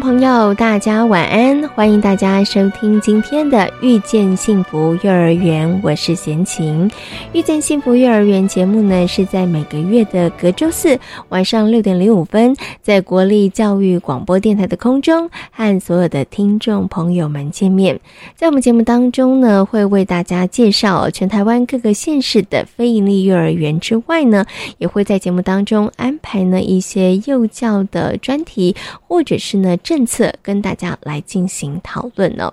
朋友，大家晚安！欢迎大家收听今天的《遇见幸福幼儿园》，我是贤琴。《遇见幸福幼儿园》节目呢，是在每个月的隔周四晚上六点零五分，在国立教育广播电台的空中和所有的听众朋友们见面。在我们节目当中呢，会为大家介绍全台湾各个县市的非营利幼儿园之外呢，也会在节目当中安排呢一些幼教的专题，或者是呢政。策跟大家来进行讨论呢。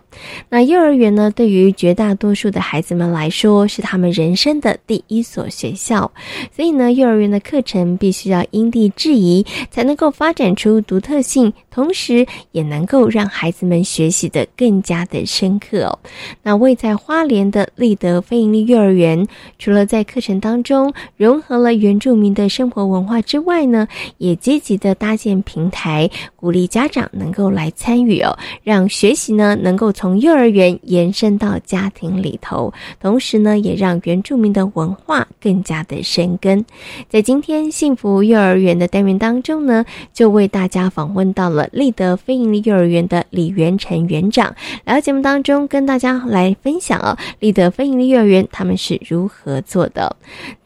那幼儿园呢，对于绝大多数的孩子们来说，是他们人生的第一所学校。所以呢，幼儿园的课程必须要因地制宜，才能够发展出独特性，同时也能够让孩子们学习的更加的深刻。那位在花莲的立德非营利幼儿园，除了在课程当中融合了原住民的生活文化之外呢，也积极的搭建平台，鼓励家长能。够来参与哦，让学习呢能够从幼儿园延伸到家庭里头，同时呢也让原住民的文化更加的生根。在今天幸福幼儿园的单元当中呢，就为大家访问到了立德非营利幼儿园的李元成园长，来到节目当中跟大家来分享哦，立德非营利幼儿园他们是如何做的。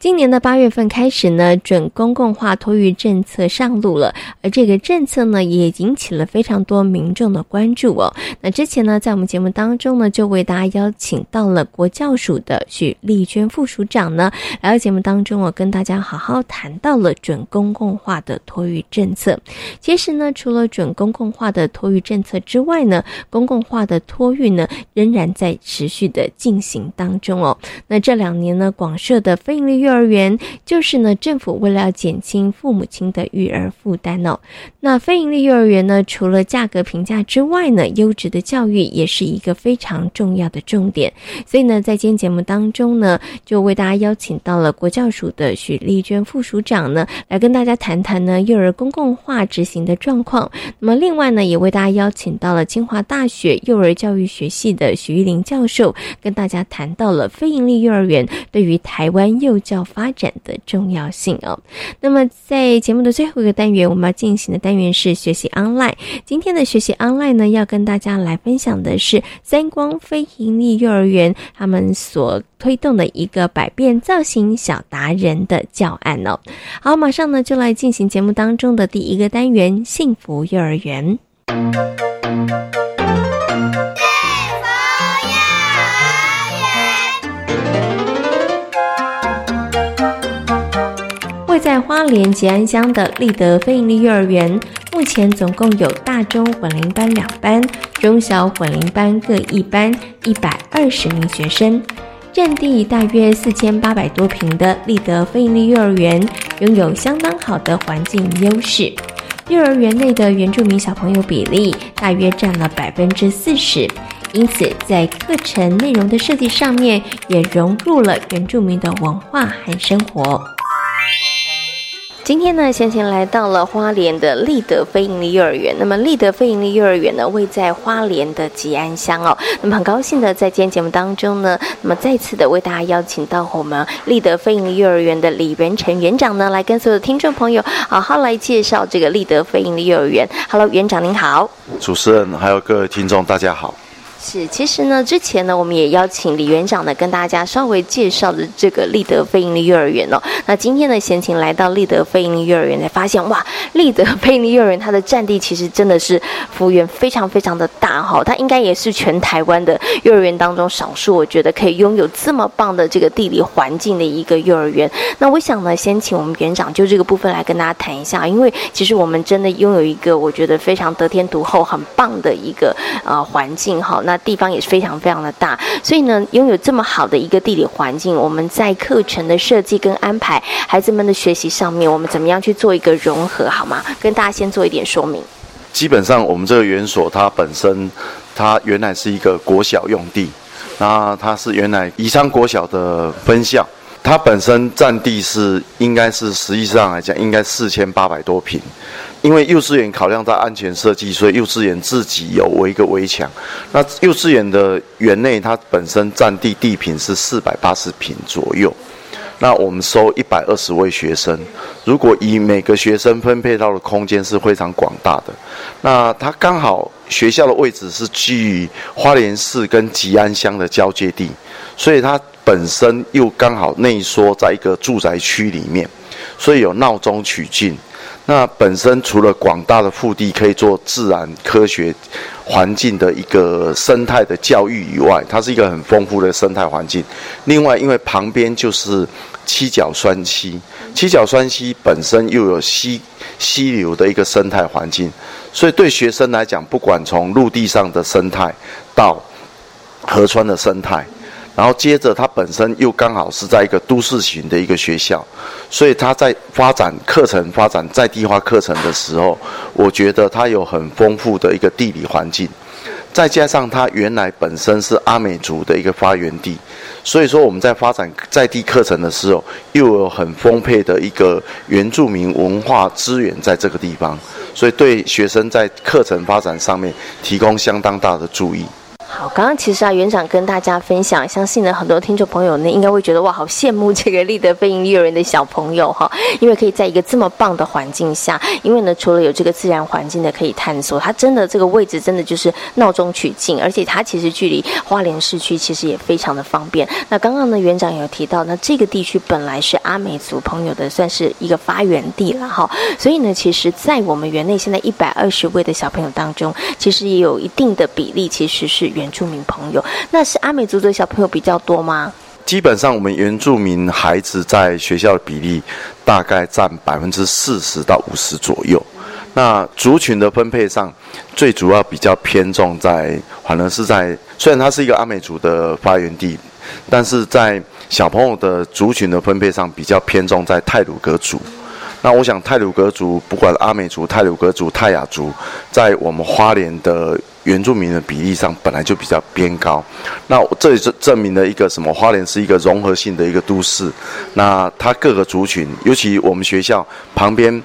今年的八月份开始呢，准公共化托育政策上路了，而这个政策呢也引起了非非常。多民众的关注哦。那之前呢，在我们节目当中呢，就为大家邀请到了国教署的许丽娟副署长呢，来到节目当中，我跟大家好好谈到了准公共化的托育政策。其实呢，除了准公共化的托育政策之外呢，公共化的托育呢，仍然在持续的进行当中哦。那这两年呢，广设的非营利幼儿园，就是呢，政府为了要减轻父母亲的育儿负担哦。那非营利幼儿园呢，除了价格评价之外呢，优质的教育也是一个非常重要的重点。所以呢，在今天节目当中呢，就为大家邀请到了国教署的许丽娟副署长呢，来跟大家谈谈呢幼儿公共化执行的状况。那么另外呢，也为大家邀请到了清华大学幼儿教育学系的许玉玲教授，跟大家谈到了非营利幼儿园对于台湾幼教发展的重要性哦。那么在节目的最后一个单元，我们要进行的单元是学习 online。今天的学习 online 呢，要跟大家来分享的是三光非营利幼儿园他们所推动的一个百变造型小达人的教案哦。好，马上呢就来进行节目当中的第一个单元——幸福幼儿园。位在花莲吉安乡的立德非营利幼儿园。目前总共有大中混龄班两班，中小混龄班各一班，一百二十名学生。占地大约四千八百多平的立德非营利幼儿园，拥有相当好的环境优势。幼儿园内的原住民小朋友比例大约占了百分之四十，因此在课程内容的设计上面，也融入了原住民的文化和生活。今天呢，先前来到了花莲的立德非营利幼儿园。那么，立德非营利幼儿园呢，位在花莲的吉安乡哦。那么，很高兴的在今天节目当中呢，那么再次的为大家邀请到我们立德非营利幼儿园的李元成园长呢，来跟所有的听众朋友好好来介绍这个立德非营利幼儿园。Hello，园长您好。主持人还有各位听众，大家好。是，其实呢，之前呢，我们也邀请李园长呢，跟大家稍微介绍的这个立德非营利幼儿园哦。那今天呢，先请来到立德非营利幼儿园，才发现哇，立德 非营利幼儿园它的占地其实真的是幅员非常非常的大哈。它应该也是全台湾的幼儿园当中少数，我觉得可以拥有这么棒的这个地理环境的一个幼儿园。那我想呢，先请我们园长就这个部分来跟大家谈一下，因为其实我们真的拥有一个我觉得非常得天独厚、很棒的一个呃环境哈。那地方也是非常非常的大，所以呢，拥有这么好的一个地理环境，我们在课程的设计跟安排，孩子们的学习上面，我们怎么样去做一个融合，好吗？跟大家先做一点说明。基本上，我们这个园所它本身，它原来是一个国小用地，那它是原来宜昌国小的分校，它本身占地是应该是实际上来讲应该四千八百多平，因为幼稚园考量到安全设计，所以幼稚园自己有围一个围墙。那幼稚园的园内它本身占地地平是四百八十平左右。那我们收一百二十位学生，如果以每个学生分配到的空间是非常广大的，那它刚好学校的位置是基于花莲市跟吉安乡的交界地，所以它本身又刚好内缩在一个住宅区里面，所以有闹中取静。那本身除了广大的腹地可以做自然科学环境的一个生态的教育以外，它是一个很丰富的生态环境。另外，因为旁边就是七角酸溪，七角酸溪本身又有溪溪流的一个生态环境，所以对学生来讲，不管从陆地上的生态到河川的生态。然后接着，它本身又刚好是在一个都市型的一个学校，所以它在发展课程、发展在地化课程的时候，我觉得它有很丰富的一个地理环境，再加上它原来本身是阿美族的一个发源地，所以说我们在发展在地课程的时候，又有很丰沛的一个原住民文化资源在这个地方，所以对学生在课程发展上面提供相当大的注意。好，刚刚其实啊，园长跟大家分享，相信呢很多听众朋友呢，应该会觉得哇，好羡慕这个立德飞鹰幼儿园的小朋友哈，因为可以在一个这么棒的环境下，因为呢，除了有这个自然环境的可以探索，它真的这个位置真的就是闹中取静，而且它其实距离花莲市区其实也非常的方便。那刚刚呢，园长有提到，那这个地区本来是阿美族朋友的，算是一个发源地了哈，所以呢，其实，在我们园内现在一百二十位的小朋友当中，其实也有一定的比例，其实是。原住民朋友，那是阿美族的小朋友比较多吗？基本上，我们原住民孩子在学校的比例大概占百分之四十到五十左右。那族群的分配上，最主要比较偏重在，反而是在虽然它是一个阿美族的发源地，但是在小朋友的族群的分配上，比较偏重在泰鲁格族。那我想，泰鲁格族不管阿美族、泰鲁格族、泰雅族，在我们花莲的原住民的比例上本来就比较偏高。那这也是证明了一个什么？花莲是一个融合性的一个都市。那它各个族群，尤其我们学校旁边，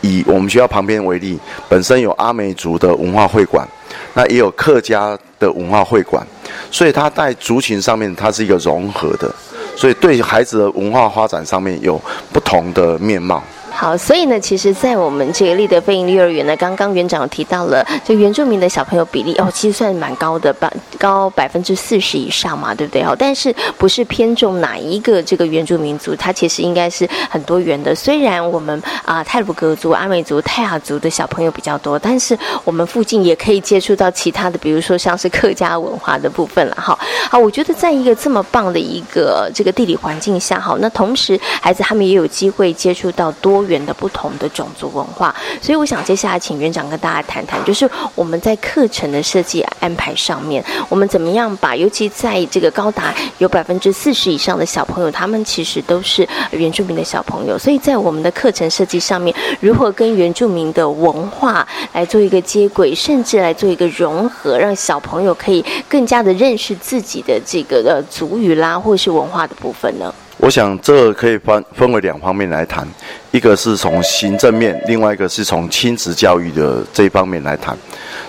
以我们学校旁边为例，本身有阿美族的文化会馆，那也有客家的文化会馆，所以它在族群上面，它是一个融合的，所以对孩子的文化发展上面有不同的面貌。好，所以呢，其实，在我们这个立德飞鹰幼儿园呢，刚刚园长提到了，就原住民的小朋友比例哦，其实算蛮高的，百高百分之四十以上嘛，对不对？哦，但是不是偏重哪一个这个原住民族，它其实应该是很多元的。虽然我们啊泰鲁格族、阿美族、泰雅族的小朋友比较多，但是我们附近也可以接触到其他的，比如说像是客家文化的部分了。哈，好，我觉得在一个这么棒的一个这个地理环境下，好，那同时孩子他们也有机会接触到多。元的不同的种族文化，所以我想接下来请园长跟大家谈谈，就是我们在课程的设计安排上面，我们怎么样把，尤其在这个高达有百分之四十以上的小朋友，他们其实都是原住民的小朋友，所以在我们的课程设计上面，如何跟原住民的文化来做一个接轨，甚至来做一个融合，让小朋友可以更加的认识自己的这个呃族语啦，或是文化的部分呢？我想这可以分分为两方面来谈，一个是从行政面，另外一个是从亲子教育的这一方面来谈。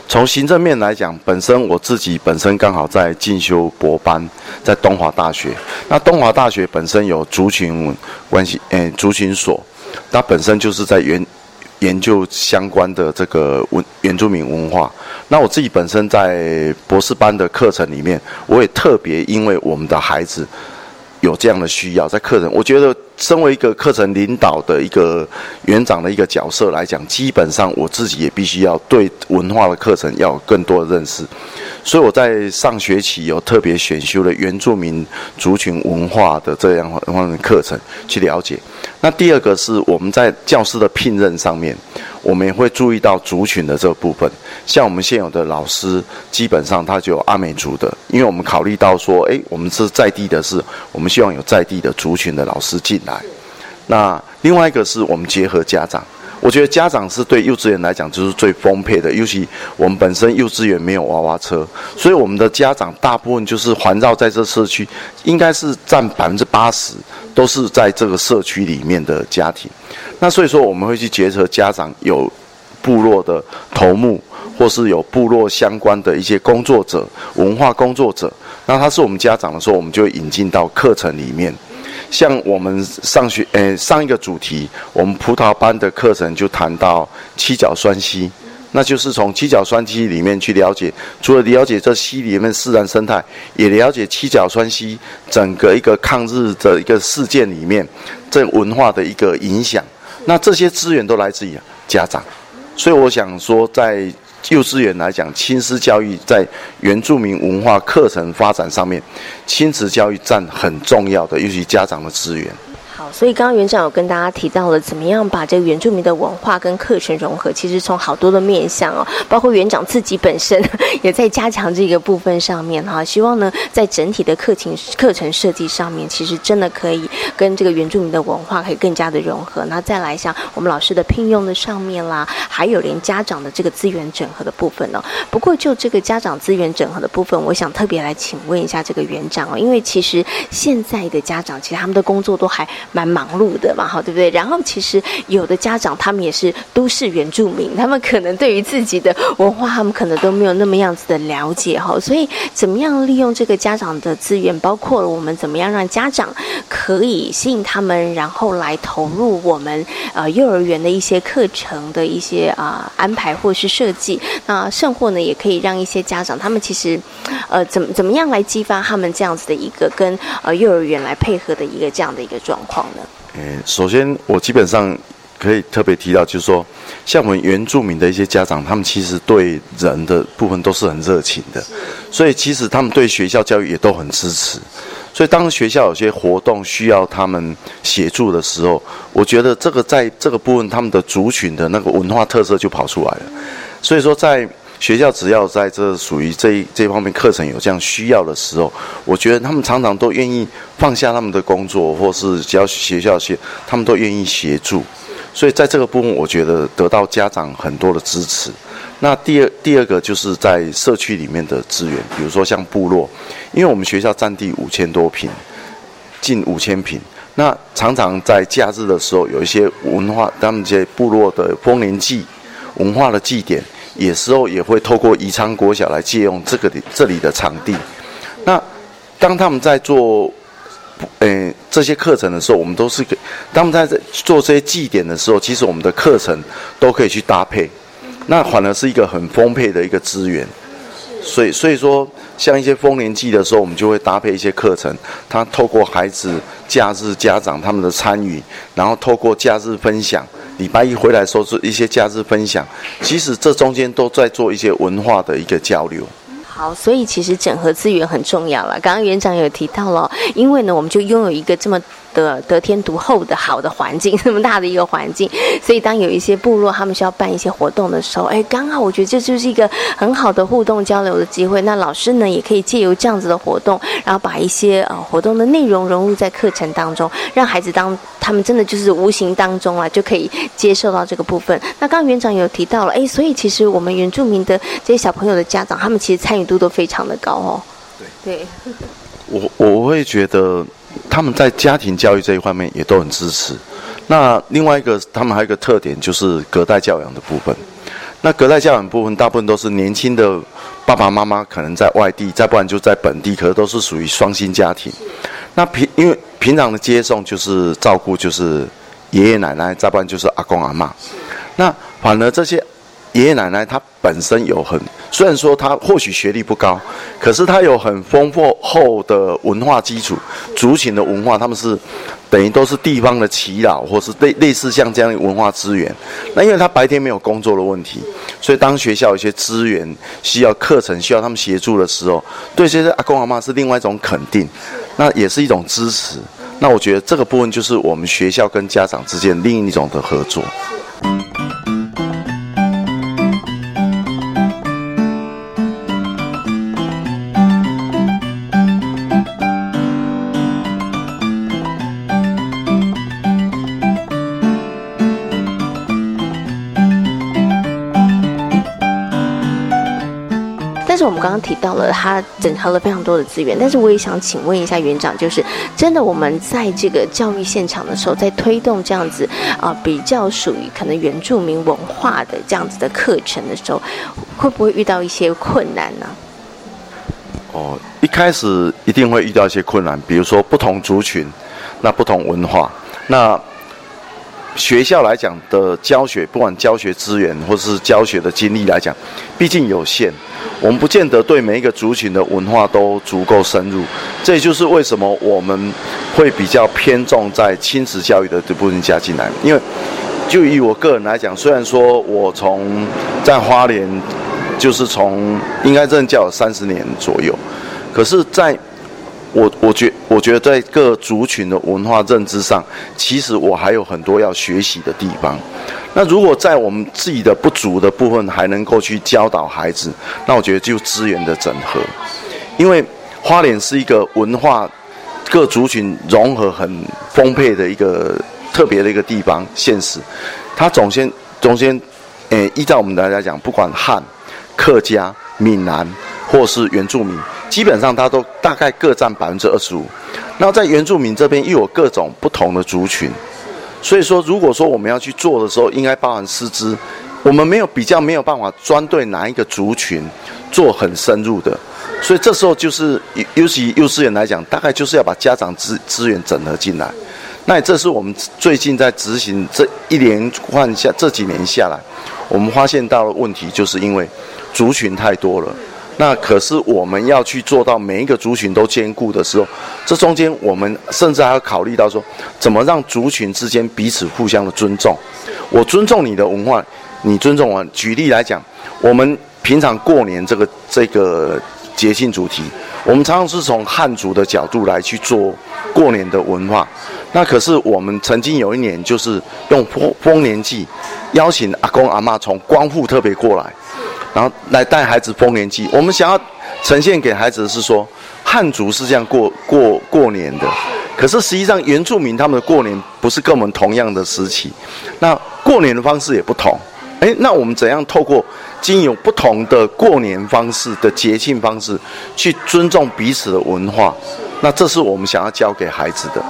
从行政面来讲，本身我自己本身刚好在进修博班，在东华大学。那东华大学本身有族群关系，诶，族群所，它本身就是在研研究相关的这个文原住民文化。那我自己本身在博士班的课程里面，我也特别因为我们的孩子。有这样的需要，在课程，我觉得身为一个课程领导的一个园长的一个角色来讲，基本上我自己也必须要对文化的课程要有更多的认识。所以我在上学期有特别选修了原住民族群文化的这样方面的课程去了解。那第二个是我们在教师的聘任上面，我们也会注意到族群的这部分。像我们现有的老师，基本上他就有阿美族的，因为我们考虑到说，诶，我们是在地的，是我们希望有在地的族群的老师进来。那另外一个是我们结合家长。我觉得家长是对幼稚园来讲就是最丰沛的，尤其我们本身幼稚园没有娃娃车，所以我们的家长大部分就是环绕在这社区，应该是占百分之八十都是在这个社区里面的家庭。那所以说我们会去结合家长有部落的头目，或是有部落相关的一些工作者、文化工作者，那他是我们家长的时候，我们就引进到课程里面。像我们上学，呃，上一个主题，我们葡萄班的课程就谈到七角酸溪，那就是从七角酸溪里面去了解，除了了解这溪里面自然生态，也了解七角酸溪整个一个抗日的一个事件里面，这文化的一个影响。那这些资源都来自于家长，所以我想说在。幼稚园来讲，亲师教育在原住民文化课程发展上面，亲子教育占很重要的，尤其家长的资源。所以刚刚园长有跟大家提到了怎么样把这个原住民的文化跟课程融合，其实从好多的面向哦，包括园长自己本身也在加强这个部分上面哈，希望呢在整体的课程课程设计上面，其实真的可以跟这个原住民的文化可以更加的融合。那再来像我们老师的聘用的上面啦，还有连家长的这个资源整合的部分呢。不过就这个家长资源整合的部分，我想特别来请问一下这个园长哦，因为其实现在的家长其实他们的工作都还。蛮忙碌的嘛，哈，对不对？然后其实有的家长他们也是都市原住民，他们可能对于自己的文化，他们可能都没有那么样子的了解，哈。所以怎么样利用这个家长的资源，包括我们怎么样让家长可以吸引他们，然后来投入我们呃幼儿园的一些课程的一些啊安排或是设计。那甚或呢，也可以让一些家长他们其实呃怎么怎么样来激发他们这样子的一个跟呃幼儿园来配合的一个这样的一个状况。嗯，首先我基本上可以特别提到，就是说，像我们原住民的一些家长，他们其实对人的部分都是很热情的，所以其实他们对学校教育也都很支持。所以当学校有些活动需要他们协助的时候，我觉得这个在这个部分，他们的族群的那个文化特色就跑出来了。所以说在。学校只要在这属于这一这方面课程有这样需要的时候，我觉得他们常常都愿意放下他们的工作，或是只要学校些，他们都愿意协助。所以在这个部分，我觉得得到家长很多的支持。那第二第二个就是在社区里面的资源，比如说像部落，因为我们学校占地五千多平，近五千平，那常常在假日的时候有一些文化，他们这些部落的丰年祭、文化的祭典。有时候也会透过宜昌国小来借用这个里这里的场地。那当他们在做，嗯，这些课程的时候，我们都是给他们在做这些祭典的时候，其实我们的课程都可以去搭配，那反而是一个很丰沛的一个资源。所以，所以说，像一些丰年祭的时候，我们就会搭配一些课程，他透过孩子假日家长他们的参与，然后透过假日分享。礼拜一回来说是一些假日分享，其实这中间都在做一些文化的一个交流。好，所以其实整合资源很重要了。刚刚园长有提到了，因为呢，我们就拥有一个这么。的得天独厚的好的环境，这么大的一个环境，所以当有一些部落他们需要办一些活动的时候，哎，刚好我觉得这就是一个很好的互动交流的机会。那老师呢，也可以借由这样子的活动，然后把一些呃活动的内容融入在课程当中，让孩子当他们真的就是无形当中啊，就可以接受到这个部分。那刚刚园长有提到了，哎，所以其实我们原住民的这些小朋友的家长，他们其实参与度都非常的高哦。对，对，我我会觉得。他们在家庭教育这一方面也都很支持。那另外一个，他们还有一个特点就是隔代教养的部分。那隔代教养部分，大部分都是年轻的爸爸妈妈可能在外地，再不然就在本地，可是都是属于双薪家庭。那平因为平常的接送就是照顾，就是爷爷奶奶，再不然就是阿公阿妈。那反而这些。爷爷奶奶他本身有很，虽然说他或许学历不高，可是他有很丰富厚的文化基础，族群的文化，他们是等于都是地方的祈祷，或是类类似像这样的文化资源。那因为他白天没有工作的问题，所以当学校有些资源需要课程需要他们协助的时候，对这些阿公阿妈是另外一种肯定，那也是一种支持。那我觉得这个部分就是我们学校跟家长之间另一种的合作。是我们刚刚提到了，它整合了非常多的资源。但是我也想请问一下园长，就是真的我们在这个教育现场的时候，在推动这样子啊，比较属于可能原住民文化的这样子的课程的时候，会不会遇到一些困难呢？哦，一开始一定会遇到一些困难，比如说不同族群，那不同文化，那学校来讲的教学，不管教学资源或是教学的精力来讲，毕竟有限，我们不见得对每一个族群的文化都足够深入。这也就是为什么我们会比较偏重在亲子教育的这部分加进来，因为就以我个人来讲，虽然说我从在花莲。就是从应该任教三十年左右，可是在我我觉我觉得在各族群的文化认知上，其实我还有很多要学习的地方。那如果在我们自己的不足的部分还能够去教导孩子，那我觉得就资源的整合。因为花莲是一个文化各族群融合很丰沛的一个特别的一个地方，现实，它总先总先，诶，依照我们大家讲，不管汉。客家、闽南或是原住民，基本上它都大概各占百分之二十五。那在原住民这边又有各种不同的族群，所以说，如果说我们要去做的时候，应该包含师资。我们没有比较，没有办法专对哪一个族群做很深入的，所以这时候就是尤其幼稚园来讲，大概就是要把家长资资源整合进来。那这是我们最近在执行这一连换下这几年下来，我们发现到的问题，就是因为。族群太多了，那可是我们要去做到每一个族群都兼顾的时候，这中间我们甚至还要考虑到说，怎么让族群之间彼此互相的尊重。我尊重你的文化，你尊重我。举例来讲，我们平常过年这个这个节庆主题，我们常常是从汉族的角度来去做过年的文化。那可是我们曾经有一年就是用丰丰年祭，邀请阿公阿妈从光复特别过来。然后来带孩子丰年祭，我们想要呈现给孩子的是说，汉族是这样过过过年的，可是实际上原住民他们的过年不是跟我们同样的时期，那过年的方式也不同。哎，那我们怎样透过经有不同的过年方式的节庆方式，去尊重彼此的文化？那这是我们想要教给孩子的。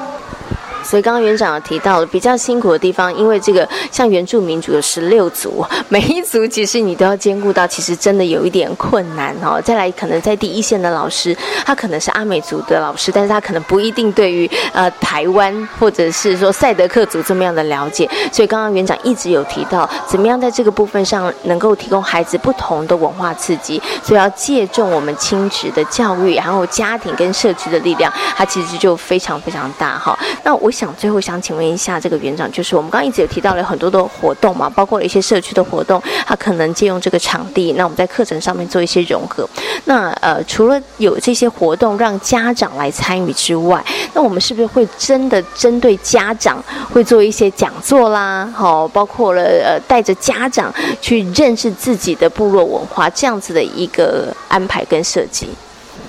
所以刚刚园长有提到了比较辛苦的地方，因为这个像原住民族有十六族，每一族其实你都要兼顾到，其实真的有一点困难哦。再来，可能在第一线的老师，他可能是阿美族的老师，但是他可能不一定对于呃台湾或者是说赛德克族这么样的了解。所以刚刚园长一直有提到，怎么样在这个部分上能够提供孩子不同的文化刺激，所以要借重我们亲职的教育，然后家庭跟社区的力量，它其实就非常非常大哈。那我。想最后想请问一下这个园长，就是我们刚刚一直有提到了很多的活动嘛，包括了一些社区的活动，他可能借用这个场地，那我们在课程上面做一些融合。那呃，除了有这些活动让家长来参与之外，那我们是不是会真的针对家长会做一些讲座啦？好，包括了呃，带着家长去认识自己的部落文化这样子的一个安排跟设计。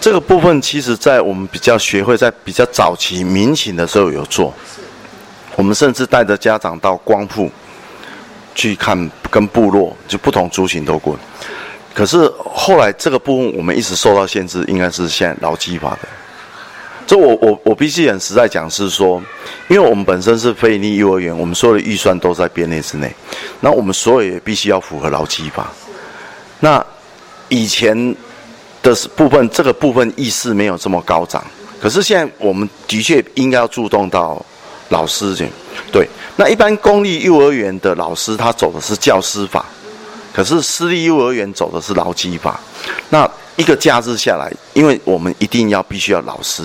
这个部分其实，在我们比较学会在比较早期民情的时候有做，我们甚至带着家长到光复去看，跟部落就不同族群都过。可是后来这个部分我们一直受到限制，应该是现在劳基法的。这我我我必须很实在讲，是说，因为我们本身是非营利幼儿园，我们所有的预算都在编内之内，那我们所有也必须要符合劳基法。那以前。的部分，这个部分意识没有这么高涨，可是现在我们的确应该要注重到老师这，对。那一般公立幼儿园的老师他走的是教师法，可是私立幼儿园走的是劳基法。那一个假日下来，因为我们一定要必须要老师，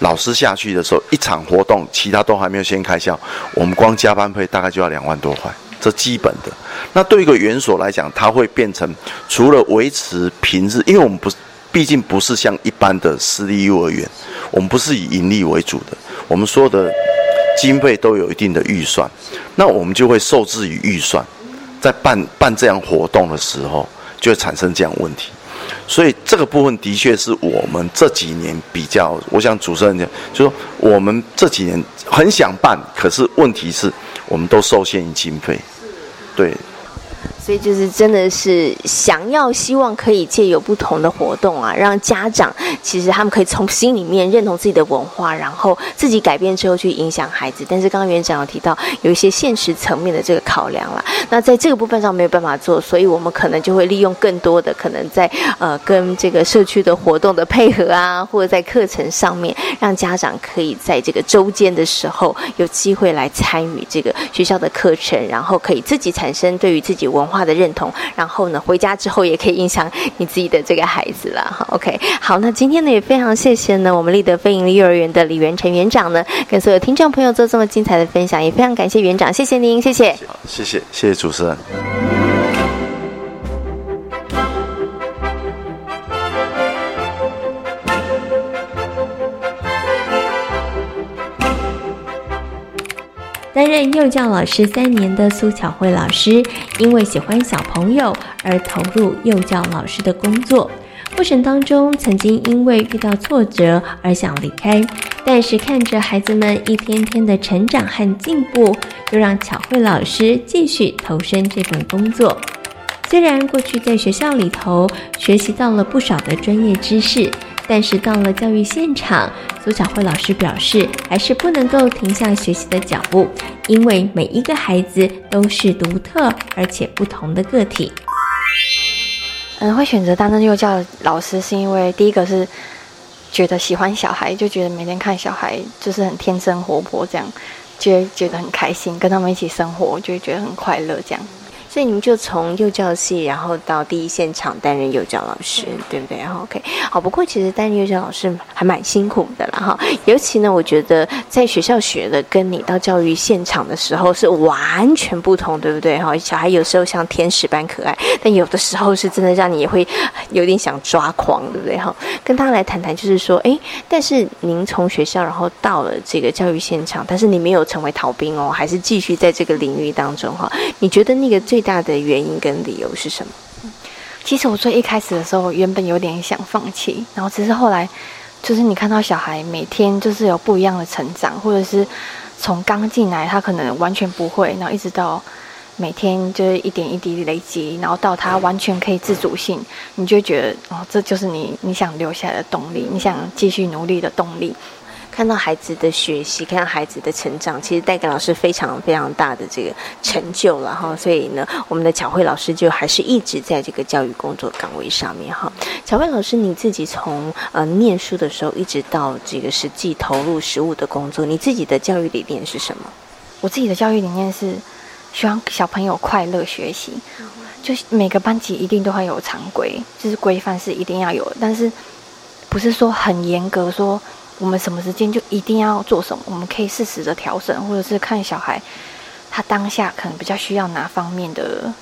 老师下去的时候，一场活动，其他都还没有先开销，我们光加班费大概就要两万多块。这基本的，那对一个园所来讲，它会变成除了维持平日，因为我们不，毕竟不是像一般的私立幼儿园，我们不是以盈利为主的，我们所有的经费都有一定的预算，那我们就会受制于预算，在办办这样活动的时候，就会产生这样问题，所以这个部分的确是我们这几年比较，我想主持人讲，就说我们这几年很想办，可是问题是我们都受限于经费。对，所以就是真的是想要希望可以借由不同的活动啊，让家长其实他们可以从心里面认同自己的文化，然后自己改变之后去影响孩子。但是刚刚园长有提到有一些现实层面的这个考量了，那在这个部分上没有办法做，所以我们可能就会利用更多的可能在呃跟这个社区的活动的配合啊，或者在课程上面，让家长可以在这个周间的时候有机会来参与这个学校的课程，然后可以自己产生对于自己文化。化的认同，然后呢，回家之后也可以影响你自己的这个孩子了。哈，OK，好，那今天呢也非常谢谢呢我们立德飞盈利幼儿园的李元成园长呢，跟所有听众朋友做这么精彩的分享，也非常感谢园长，谢谢您，谢谢，谢谢，谢谢主持人。任幼教老师三年的苏巧慧老师，因为喜欢小朋友而投入幼教老师的工作。过程当中，曾经因为遇到挫折而想离开，但是看着孩子们一天天的成长和进步，又让巧慧老师继续投身这份工作。虽然过去在学校里头学习到了不少的专业知识。但是到了教育现场，苏小慧老师表示，还是不能够停下学习的脚步，因为每一个孩子都是独特而且不同的个体。嗯，会选择担任幼教老师，是因为第一个是觉得喜欢小孩，就觉得每天看小孩就是很天真活泼，这样就会觉得很开心，跟他们一起生活就会觉得很快乐，这样。所以你们就从幼教系，然后到第一现场担任幼教老师，对不对？然后 OK，好。不过其实担任幼教老师还蛮辛苦的啦，哈。尤其呢，我觉得在学校学的，跟你到教育现场的时候是完全不同，对不对？哈，小孩有时候像天使般可爱，但有的时候是真的让你也会有点想抓狂，对不对？哈，跟他来谈谈，就是说，哎，但是您从学校然后到了这个教育现场，但是你没有成为逃兵哦，还是继续在这个领域当中哈？你觉得那个最大的原因跟理由是什么？其实我最一开始的时候，原本有点想放弃，然后只是后来，就是你看到小孩每天就是有不一样的成长，或者是从刚进来他可能完全不会，然后一直到每天就是一点一滴累积，然后到他完全可以自主性，你就觉得哦，这就是你你想留下来的动力，你想继续努力的动力。看到孩子的学习，看到孩子的成长，其实带给老师非常非常大的这个成就了哈。所以呢，我们的巧慧老师就还是一直在这个教育工作岗位上面哈。巧慧老师，你自己从呃念书的时候一直到这个实际投入实务的工作，你自己的教育理念是什么？我自己的教育理念是希望小朋友快乐学习，就每个班级一定都会有常规，就是规范是一定要有，但是不是说很严格说。我们什么时间就一定要做什么？我们可以适时的调整，或者是看小孩他当下可能比较需要哪方面的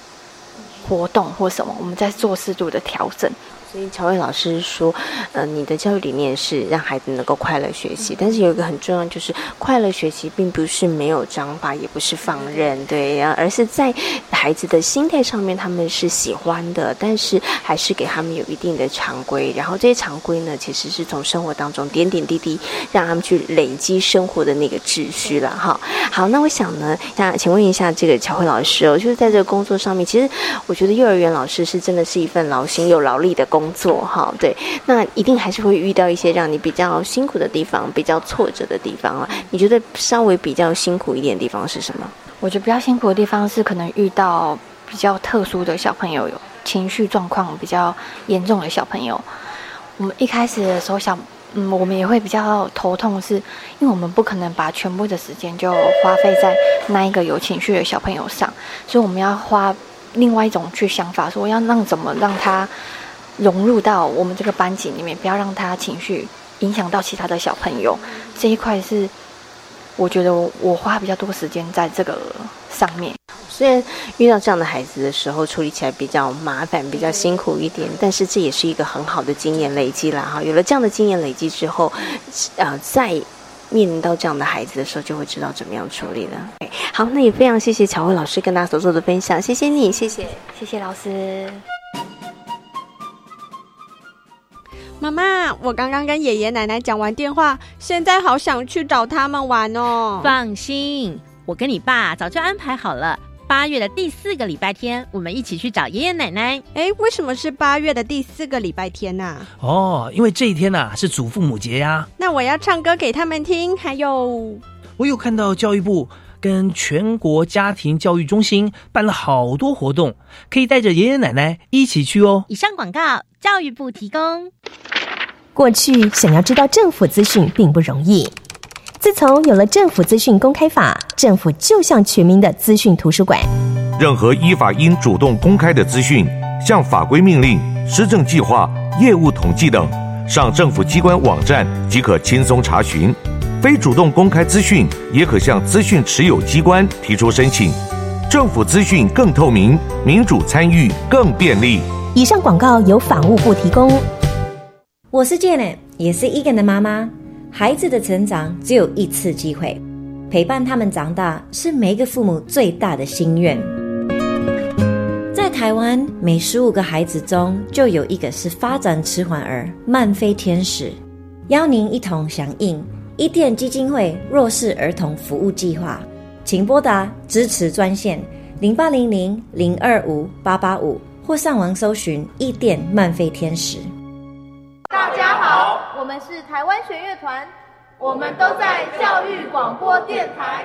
活动或什么，我们再做适度的调整。所以乔伟老师说，呃，你的教育理念是让孩子能够快乐学习，但是有一个很重要，就是快乐学习并不是没有章法，也不是放任，对，然而是在孩子的心态上面，他们是喜欢的，但是还是给他们有一定的常规，然后这些常规呢，其实是从生活当中点点滴滴让他们去累积生活的那个秩序了，哈。好，那我想呢，那请问一下这个乔慧老师哦，就是在这个工作上面，其实我觉得幼儿园老师是真的是一份劳心又劳力的工。工作哈，对，那一定还是会遇到一些让你比较辛苦的地方，比较挫折的地方啊。你觉得稍微比较辛苦一点的地方是什么？我觉得比较辛苦的地方是可能遇到比较特殊的小朋友，有情绪状况比较严重的小朋友。我们一开始的时候想，嗯，我们也会比较头痛，是因为我们不可能把全部的时间就花费在那一个有情绪的小朋友上，所以我们要花另外一种去想法，说要让怎么让他。融入到我们这个班级里面，不要让他情绪影响到其他的小朋友。这一块是我觉得我花比较多时间在这个上面。虽然遇到这样的孩子的时候，处理起来比较麻烦、比较辛苦一点，但是这也是一个很好的经验累积啦哈。有了这样的经验累积之后，呃，在面临到这样的孩子的时候，就会知道怎么样处理了。好，那也非常谢谢乔慧老师跟大家所做的分享，谢谢你，谢谢，谢谢老师。妈妈，我刚刚跟爷爷奶奶讲完电话，现在好想去找他们玩哦。放心，我跟你爸早就安排好了。八月的第四个礼拜天，我们一起去找爷爷奶奶。哎，为什么是八月的第四个礼拜天呢？哦，因为这一天呐是祖父母节呀。那我要唱歌给他们听，还有，我有看到教育部跟全国家庭教育中心办了好多活动，可以带着爷爷奶奶一起去哦。以上广告，教育部提供。过去想要知道政府资讯并不容易。自从有了政府资讯公开法，政府就像全民的资讯图书馆。任何依法应主动公开的资讯，像法规命令、施政计划、业务统计等，上政府机关网站即可轻松查询。非主动公开资讯，也可向资讯持有机关提出申请。政府资讯更透明，民主参与更便利。以上广告由法务部提供。我是 Jane，也是 Egan 的妈妈。孩子的成长只有一次机会，陪伴他们长大是每一个父母最大的心愿。在台湾，每十五个孩子中就有一个是发展迟缓儿、慢飞天使。邀您一同响应伊甸基金会弱势儿童服务计划，请拨打支持专线零八零零零二五八八五，或上网搜寻一店漫飞天使。大家好，我们是台湾弦乐团，我们都在教育广播电台。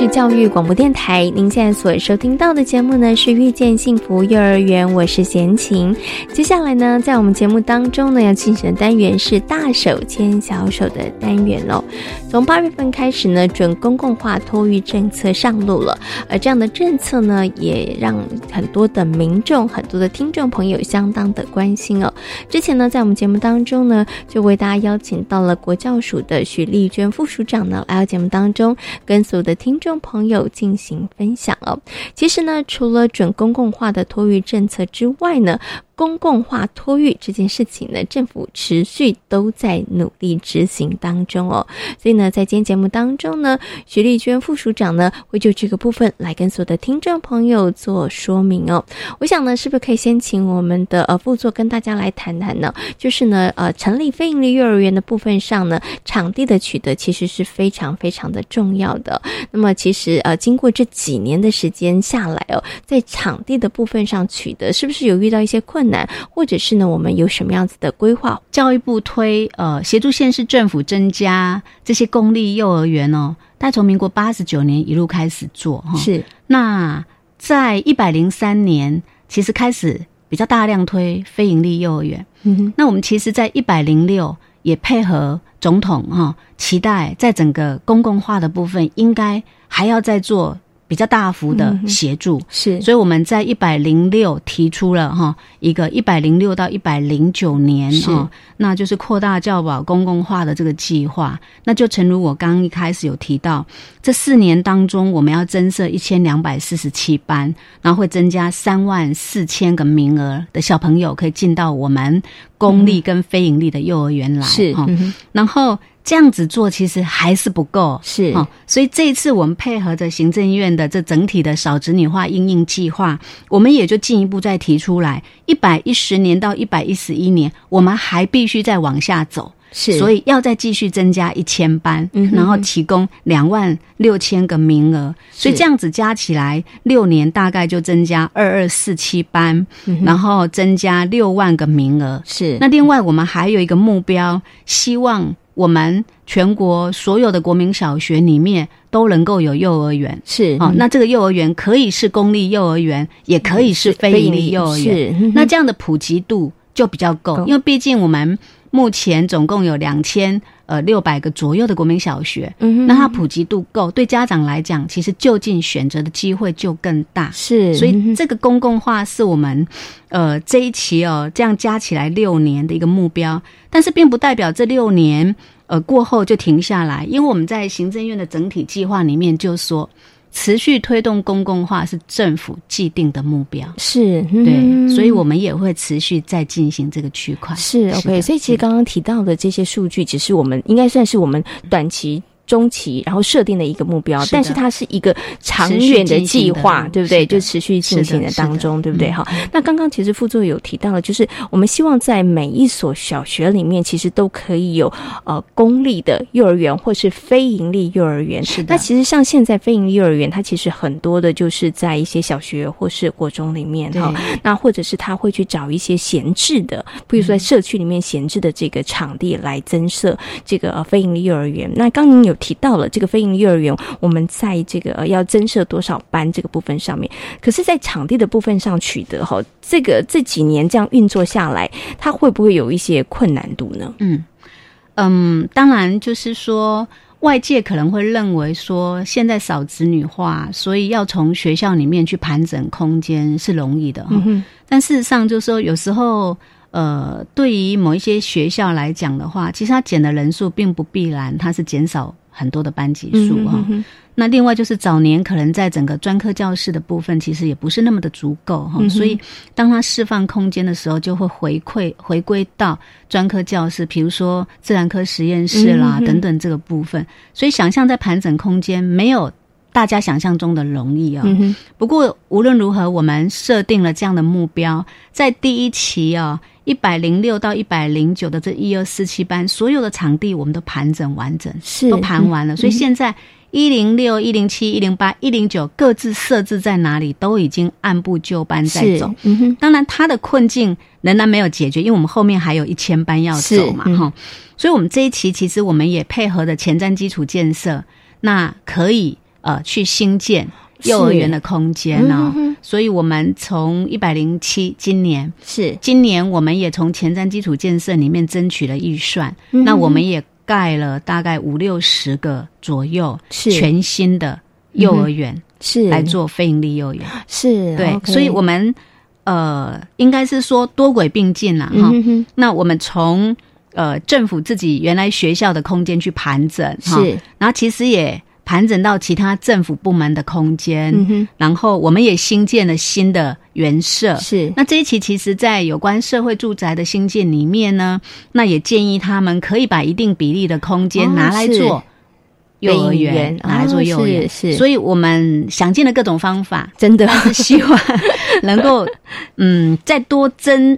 是教育广播电台，您现在所收听到的节目呢是遇见幸福幼儿园，我是贤琴。接下来呢，在我们节目当中呢，要进行的单元是大手牵小手的单元哦。从八月份开始呢，准公共化托育政策上路了，而这样的政策呢，也让很多的民众、很多的听众朋友相当的关心哦。之前呢，在我们节目当中呢，就为大家邀请到了国教署的许丽娟副署长呢，来到节目当中，跟所有的听。众众朋友进行分享哦。其实呢，除了准公共化的托育政策之外呢。公共化托育这件事情呢，政府持续都在努力执行当中哦。所以呢，在今天节目当中呢，徐丽娟副署长呢会就这个部分来跟所有的听众朋友做说明哦。我想呢，是不是可以先请我们的呃副座跟大家来谈谈呢？就是呢，呃，成立非营利幼儿园的部分上呢，场地的取得其实是非常非常的重要的。那么，其实呃，经过这几年的时间下来哦，在场地的部分上取得，是不是有遇到一些困或者是呢？我们有什么样子的规划？教育部推呃，协助县市政府增加这些公立幼儿园哦。他从民国八十九年一路开始做哈，是那在一百零三年，其实开始比较大量推非营利幼儿园。嗯，那我们其实，在一百零六也配合总统哈，期待在整个公共化的部分，应该还要再做。比较大幅的协助。是，所以我们在一百零六提出了哈一个一百零六到一百零九年哈，那就是扩大教保公共化的这个计划。那就诚如我刚一开始有提到，这四年当中我们要增设一千两百四十七班，然后会增加三万四千个名额的小朋友可以进到我们公立跟非盈利的幼儿园来是哈，然后。这样子做其实还是不够，是。哦，所以这一次我们配合着行政院的这整体的少子女化应应计划，我们也就进一步再提出来，一百一十年到一百一十一年，我们还必须再往下走，是，所以要再继续增加一千班，然后提供两万六千个名额，所以这样子加起来六年大概就增加二二四七班，然后增加六万个名额，是。那另外我们还有一个目标，希望。我们全国所有的国民小学里面都能够有幼儿园，是啊，那这个幼儿园可以是公立幼儿园，也可以是非营利幼儿园，是那这样的普及度就比较够，因为毕竟我们目前总共有两千呃六百个左右的国民小学，嗯，那它普及度够，对家长来讲，其实就近选择的机会就更大，是，所以这个公共化是我们呃这一期哦这样加起来六年的一个目标，但是并不代表这六年。呃过后就停下来，因为我们在行政院的整体计划里面就说。持续推动公共化是政府既定的目标，是对，所以我们也会持续在进行这个区块。是 OK，所以其实刚刚提到的这些数据，只是我们应该算是我们短期。中期，然后设定的一个目标，但是它是一个长远的计划，对不对？就持续进行的当中，对不对？哈，那刚刚其实副座有提到了，就是我们希望在每一所小学里面，其实都可以有呃公立的幼儿园或是非盈利幼儿园。是的。那其实像现在非盈利幼儿园，它其实很多的就是在一些小学或是国中里面哈，那或者是他会去找一些闲置的，比如说在社区里面闲置的这个场地来增设这个非盈利幼儿园。那刚您有。提到了这个非营利幼儿园，我们在这个要增设多少班这个部分上面，可是，在场地的部分上取得哈，这个这几年这样运作下来，它会不会有一些困难度呢？嗯嗯，当然就是说，外界可能会认为说，现在少子女化，所以要从学校里面去盘整空间是容易的哈。但事实上，就是说有时候。呃，对于某一些学校来讲的话，其实它减的人数并不必然，它是减少很多的班级数哈。那另外就是早年可能在整个专科教室的部分，其实也不是那么的足够哈。所以当它释放空间的时候，就会回馈回归到专科教室，比如说自然科实验室啦等等这个部分。所以想象在盘整空间没有。大家想象中的容易啊，不过无论如何，我们设定了这样的目标，在第一期啊，一百零六到一百零九的这一二四七班，所有的场地我们都盘整完整，是都盘完了。所以现在一零六、一零七、一零八、一零九各自设置在哪里，都已经按部就班在走。嗯哼，当然它的困境仍然没有解决，因为我们后面还有一千班要走嘛，哈。所以我们这一期其实我们也配合的前瞻基础建设，那可以。呃，去新建幼儿园的空间呢，所以我们从一百零七今年是。今年，我们也从前瞻基础建设里面争取了预算，那我们也盖了大概五六十个左右是。全新的幼儿园，是。来做非营利幼儿园，是对，所以我们呃，应该是说多轨并进了哈。那我们从呃政府自己原来学校的空间去盘整，是，然后其实也。盘整到其他政府部门的空间，然后我们也新建了新的园舍。是，那这一期其实，在有关社会住宅的新建里面呢，那也建议他们可以把一定比例的空间拿来做幼儿园，拿来做幼儿园。是，所以我们想尽了各种方法，真的是希望 能够嗯，再多争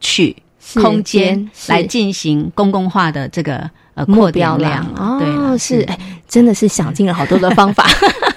取空间来进行公共化的这个。呃，扩标量哦，是哎，真的是想尽了好多的方法，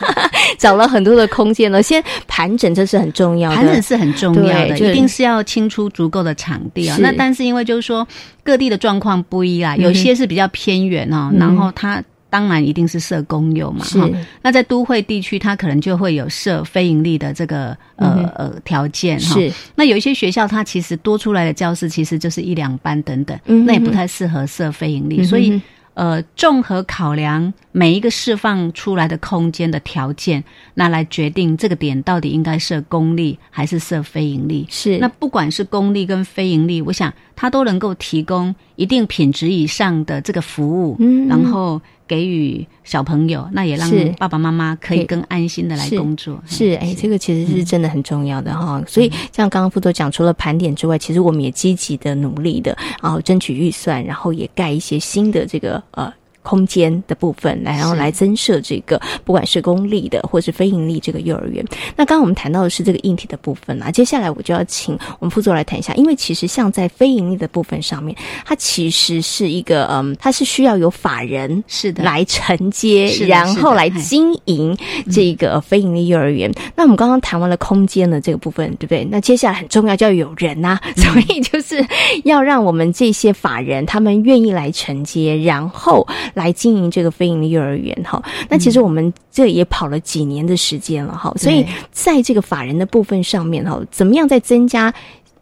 找了很多的空间了。先盘整，这是很重要的，盘整是很重要的，一定是要清出足够的场地啊。那但是因为就是说各地的状况不一啦，有些是比较偏远哦，然后它。当然一定是设公有嘛，哈。那在都会地区，它可能就会有设非盈利的这个呃呃条件哈。是。那有一些学校，它其实多出来的教室其实就是一两班等等，那也不太适合设非盈利，所以。呃，综合考量每一个释放出来的空间的条件，那来决定这个点到底应该设公立还是设非盈利。是，那不管是公立跟非盈利，我想它都能够提供一定品质以上的这个服务，嗯，然后。给予小朋友，那也让爸爸妈妈可以更安心的来工作。是，哎，这个其实是真的很重要的哈。所以，像刚刚副总讲，除了盘点之外，其实我们也积极的努力的，然后争取预算，然后也盖一些新的这个呃。空间的部分来，然后来增设这个，不管是公立的或是非盈利这个幼儿园。那刚刚我们谈到的是这个硬体的部分啊，接下来我就要请我们副座来谈一下，因为其实像在非盈利的部分上面，它其实是一个嗯，它是需要有法人是的来承接，然后来经营这个非盈利幼儿园。那我们刚刚谈完了空间的这个部分，对不对？那接下来很重要，就要有人呐，所以就是要让我们这些法人他们愿意来承接，然后。来经营这个非营利幼儿园哈，那其实我们这也跑了几年的时间了哈，所以在这个法人的部分上面哈，怎么样再增加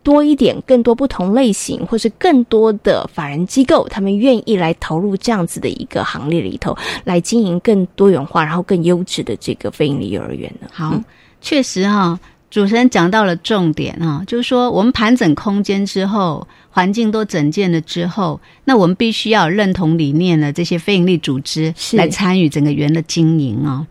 多一点、更多不同类型，或是更多的法人机构，他们愿意来投入这样子的一个行列里头，来经营更多元化、然后更优质的这个非营利幼儿园呢？好，确实哈，主持人讲到了重点啊，就是说我们盘整空间之后。环境都整建了之后，那我们必须要认同理念的这些非营利组织来参与整个园的经营啊。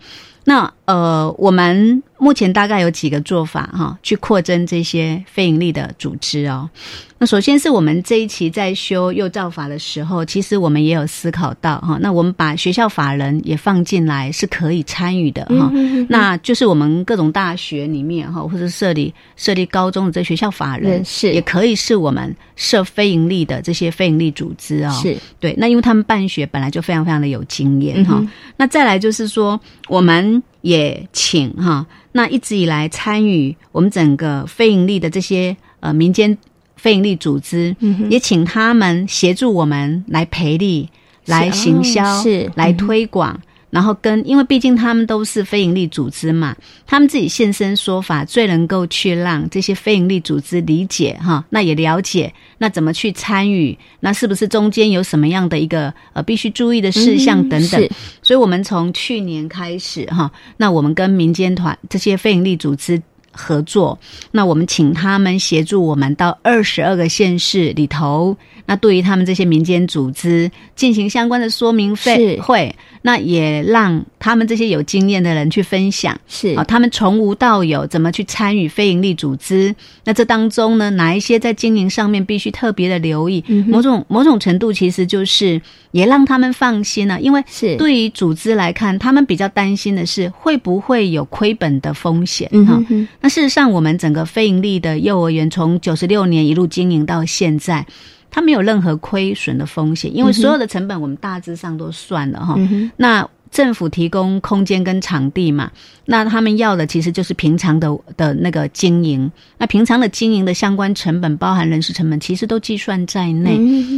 那呃，我们目前大概有几个做法哈，去扩增这些非盈利的组织哦。那首先是我们这一期在修幼教法的时候，其实我们也有思考到哈，那我们把学校法人也放进来是可以参与的哈。那就是我们各种大学里面哈，或者设立设立高中的这学校法人是也可以是我们设非盈利的这些非盈利组织哦。是对，那因为他们办学本来就非常非常的有经验哈。那再来就是说，我们也请哈，那一直以来参与我们整个非盈利的这些呃民间。非盈利组织也请他们协助我们来培力、来行销、是来推广，然后跟因为毕竟他们都是非营利组织嘛，他们自己现身说法，最能够去让这些非营利组织理解哈，那也了解那怎么去参与，那是不是中间有什么样的一个呃必须注意的事项等等。所以，我们从去年开始哈，那我们跟民间团这些非营利组织。合作，那我们请他们协助我们到二十二个县市里头，那对于他们这些民间组织进行相关的说明会，那也让他们这些有经验的人去分享，是啊，他们从无到有怎么去参与非营利组织？那这当中呢，哪一些在经营上面必须特别的留意？某种某种程度其实就是也让他们放心了，因为是对于组织来看，他们比较担心的是会不会有亏本的风险哈。那事实上，我们整个非盈利的幼儿园从九十六年一路经营到现在，它没有任何亏损的风险，因为所有的成本我们大致上都算了哈。那政府提供空间跟场地嘛，那他们要的其实就是平常的的那个经营，那平常的经营的相关成本，包含人事成本，其实都计算在内，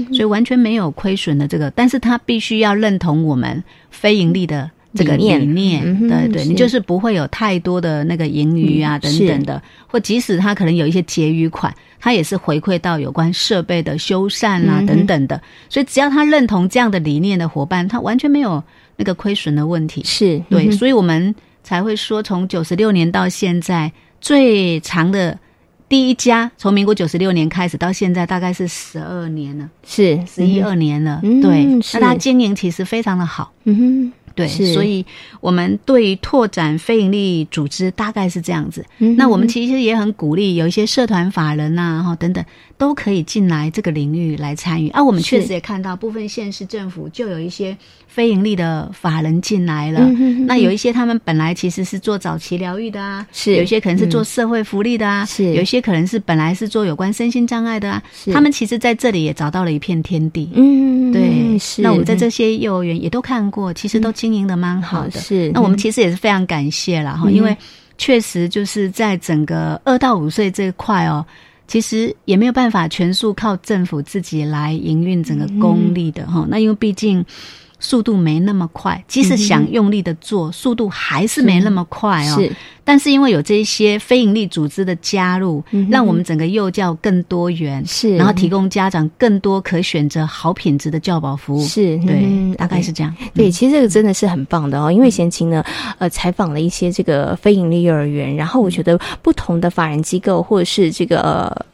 所以完全没有亏损的这个。但是他必须要认同我们非盈利的。这个理念，对对，你就是不会有太多的那个盈余啊等等的，或即使他可能有一些结余款，他也是回馈到有关设备的修缮啊等等的。所以只要他认同这样的理念的伙伴，他完全没有那个亏损的问题。是对，所以我们才会说，从九十六年到现在最长的第一家，从民国九十六年开始到现在，大概是十二年了，是十一二年了。对，那他经营其实非常的好。嗯哼。对，所以我们对拓展非营利组织大概是这样子。那我们其实也很鼓励有一些社团法人呐，哈等等都可以进来这个领域来参与。啊，我们确实也看到部分县市政府就有一些非盈利的法人进来了。那有一些他们本来其实是做早期疗愈的啊，是有一些可能是做社会福利的啊，是有一些可能是本来是做有关身心障碍的啊。他们其实在这里也找到了一片天地。嗯，对，是。那我们在这些幼儿园也都看过，其实都。经营的蛮好的，是那我们其实也是非常感谢了哈，因为确实就是在整个二到五岁这一块哦，其实也没有办法全数靠政府自己来营运整个公立的哈，那因为毕竟。速度没那么快，即使想用力的做，速度还是没那么快哦。是，但是因为有这些非营利组织的加入，让我们整个幼教更多元，是，然后提供家长更多可选择好品质的教保服务。是，对，大概是这样。对，其实这个真的是很棒的哦。因为贤琴呢，呃，采访了一些这个非营利幼儿园，然后我觉得不同的法人机构或者是这个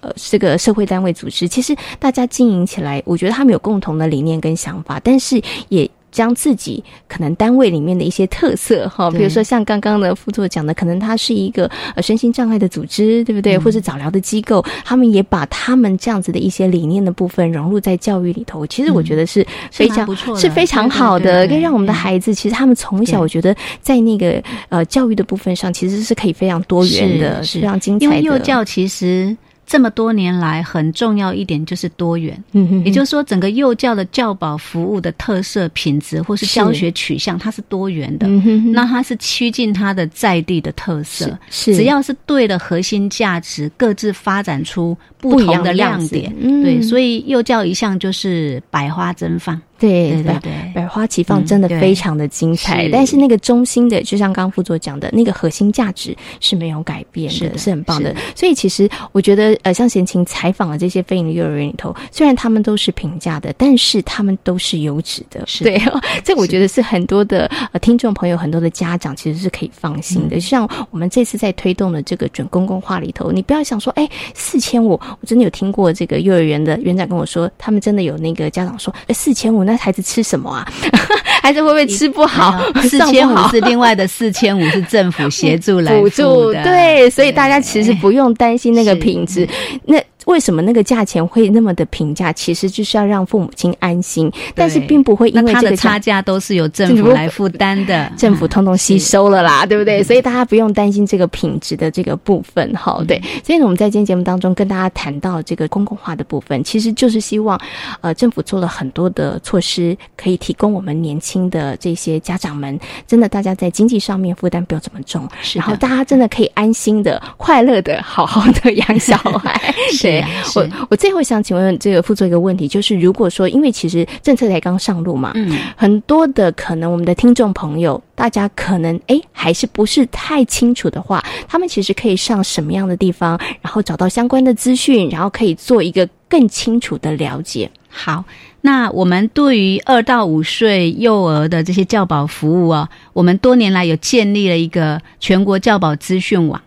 呃这个社会单位组织，其实大家经营起来，我觉得他们有共同的理念跟想法，但是也。将自己可能单位里面的一些特色哈，比如说像刚刚的副座讲的，可能它是一个呃身心障碍的组织，对不对？或是早疗的机构，他们也把他们这样子的一些理念的部分融入在教育里头。其实我觉得是非常不错，是非常好的，可以让我们的孩子，其实他们从小我觉得在那个呃教育的部分上，其实是可以非常多元的，是非常精彩的。因为幼教其实。这么多年来，很重要一点就是多元，也就是说，整个幼教的教保服务的特色、品质或是教学取向，它是多元的。那它是趋近它的在地的特色，是只要是对的核心价值，各自发展出不同的亮点。对，所以幼教一向就是百花争放。对对对，百花齐放，真的非常的精彩。但是那个中心的，就像刚刚副座讲的，那个核心价值是没有改变的，是很棒的。所以其实我觉得，呃，像贤琴采访的这些非营利幼儿园里头，虽然他们都是平价的，但是他们都是优质的。是对，这我觉得是很多的呃听众朋友、很多的家长其实是可以放心的。像我们这次在推动的这个准公共化里头，你不要想说，哎，四千五，我真的有听过这个幼儿园的园长跟我说，他们真的有那个家长说，哎，四千五那孩子吃什么啊？孩子会不会吃不好？四千五是另外的四千五，是政府协助来 补助。对，所以大家其实不用担心那个品质。那。为什么那个价钱会那么的平价？其实就是要让父母亲安心，但是并不会因为这个差价都是由政府来负担的，政府通通吸收了啦，对不对？所以大家不用担心这个品质的这个部分，哈，对。所以呢，我们在今天节目当中跟大家谈到这个公共化的部分，其实就是希望，呃，政府做了很多的措施，可以提供我们年轻的这些家长们，真的大家在经济上面负担不要这么重，然后大家真的可以安心的、快乐的、好好的养小孩。对，我我最后想请问这个副座一个问题，就是如果说，因为其实政策才刚上路嘛，嗯，很多的可能我们的听众朋友，大家可能哎还是不是太清楚的话，他们其实可以上什么样的地方，然后找到相关的资讯，然后可以做一个更清楚的了解。好，那我们对于二到五岁幼儿的这些教保服务啊，我们多年来有建立了一个全国教保资讯网。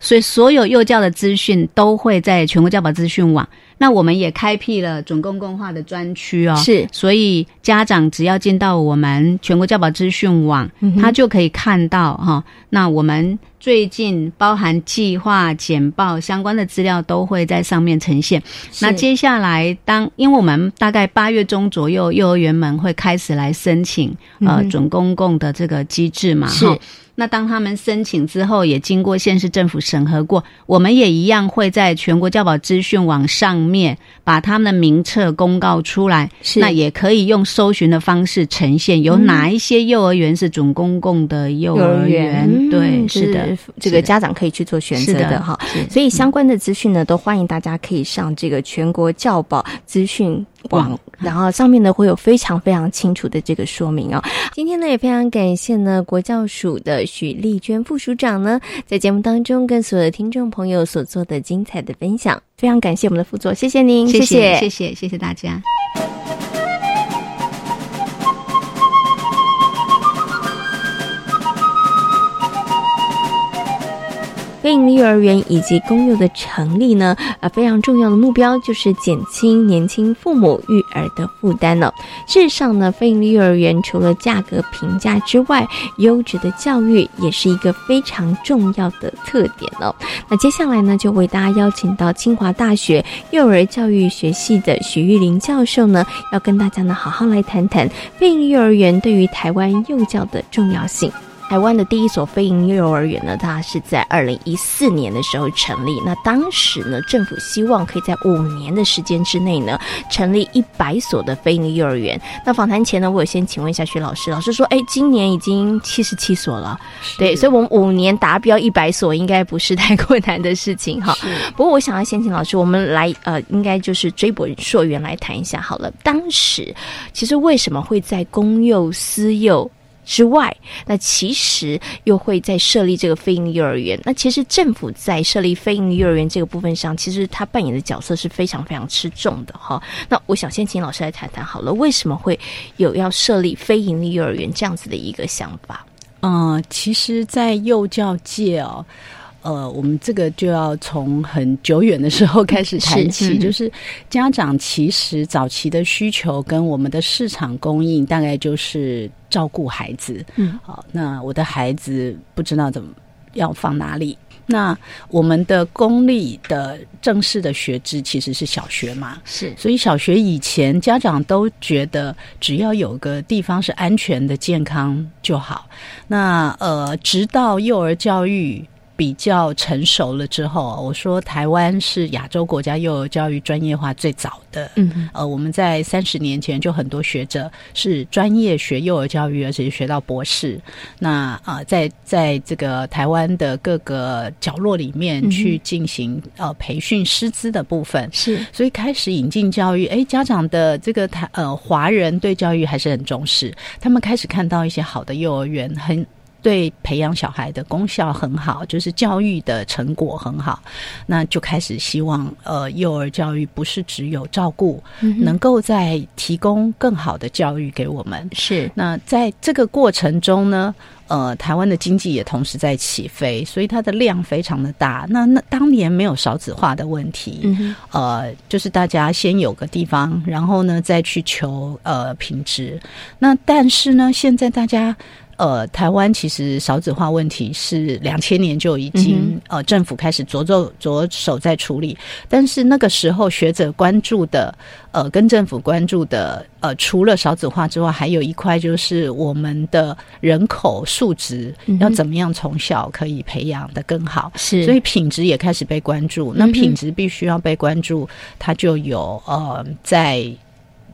所以，所有幼教的资讯都会在全国教保资讯网。那我们也开辟了准公共化的专区哦。是，所以家长只要进到我们全国教保资讯网，他就可以看到哈。那我们最近包含计划、简报相关的资料都会在上面呈现。那接下来，当因为我们大概八月中左右，幼儿园们会开始来申请呃准公共的这个机制嘛？是。那当他们申请之后，也经过县市政府审核过，我们也一样会在全国教保资讯网上面把他们的名册公告出来。那也可以用搜寻的方式呈现，有哪一些幼儿园是准公共的幼儿园？对，是的，这个家长可以去做选择的哈。所以相关的资讯呢，都欢迎大家可以上这个全国教保资讯。网，然后上面呢会有非常非常清楚的这个说明哦。今天呢也非常感谢呢国教署的许丽娟副署长呢，在节目当中跟所有的听众朋友所做的精彩的分享，非常感谢我们的副座，谢谢您，谢谢谢谢谢谢大家。非营利幼儿园以及公幼的成立呢，呃，非常重要的目标就是减轻年轻父母育儿的负担了。事实上呢，非营利幼儿园除了价格平价之外，优质的教育也是一个非常重要的特点了。那接下来呢，就为大家邀请到清华大学幼儿教育学系的许玉玲教授呢，要跟大家呢好好来谈谈非营利幼儿园对于台湾幼教的重要性。台湾的第一所非营幼儿园呢，它是在二零一四年的时候成立。那当时呢，政府希望可以在五年的时间之内呢，成立一百所的非营幼儿园。那访谈前呢，我有先请问一下徐老师，老师说，哎，今年已经七十七所了，对，所以我们五年达标一百所，应该不是太困难的事情哈。不过我想要先请老师，我们来呃，应该就是追本溯源来谈一下好了。当时其实为什么会在公幼私幼？之外，那其实又会在设立这个非营利幼儿园。那其实政府在设立非营利幼儿园这个部分上，其实他扮演的角色是非常非常吃重的哈。那我想先请老师来谈谈好了，为什么会有要设立非营利幼儿园这样子的一个想法？嗯，其实，在幼教界哦。呃，我们这个就要从很久远的时候开始谈起，就是家长其实早期的需求跟我们的市场供应，大概就是照顾孩子。嗯，好，那我的孩子不知道怎么要放哪里。那我们的公立的正式的学制其实是小学嘛，是，所以小学以前家长都觉得只要有个地方是安全的、健康就好。那呃，直到幼儿教育。比较成熟了之后，我说台湾是亚洲国家幼儿教育专业化最早的。嗯，呃，我们在三十年前就很多学者是专业学幼儿教育，而且学到博士。那啊，在在这个台湾的各个角落里面去进行呃培训师资的部分，是，所以开始引进教育。哎，家长的这个台呃华人对教育还是很重视，他们开始看到一些好的幼儿园很。对培养小孩的功效很好，就是教育的成果很好，那就开始希望呃幼儿教育不是只有照顾，能够在提供更好的教育给我们。是那在这个过程中呢，呃，台湾的经济也同时在起飞，所以它的量非常的大。那那当年没有少子化的问题，嗯呃，就是大家先有个地方，然后呢再去求呃品质。那但是呢，现在大家。呃，台湾其实少子化问题是两千年就已经呃政府开始着手着手在处理，但是那个时候学者关注的呃跟政府关注的呃除了少子化之外，还有一块就是我们的人口素质要怎么样从小可以培养的更好，是所以品质也开始被关注。那品质必须要被关注，它就有呃在。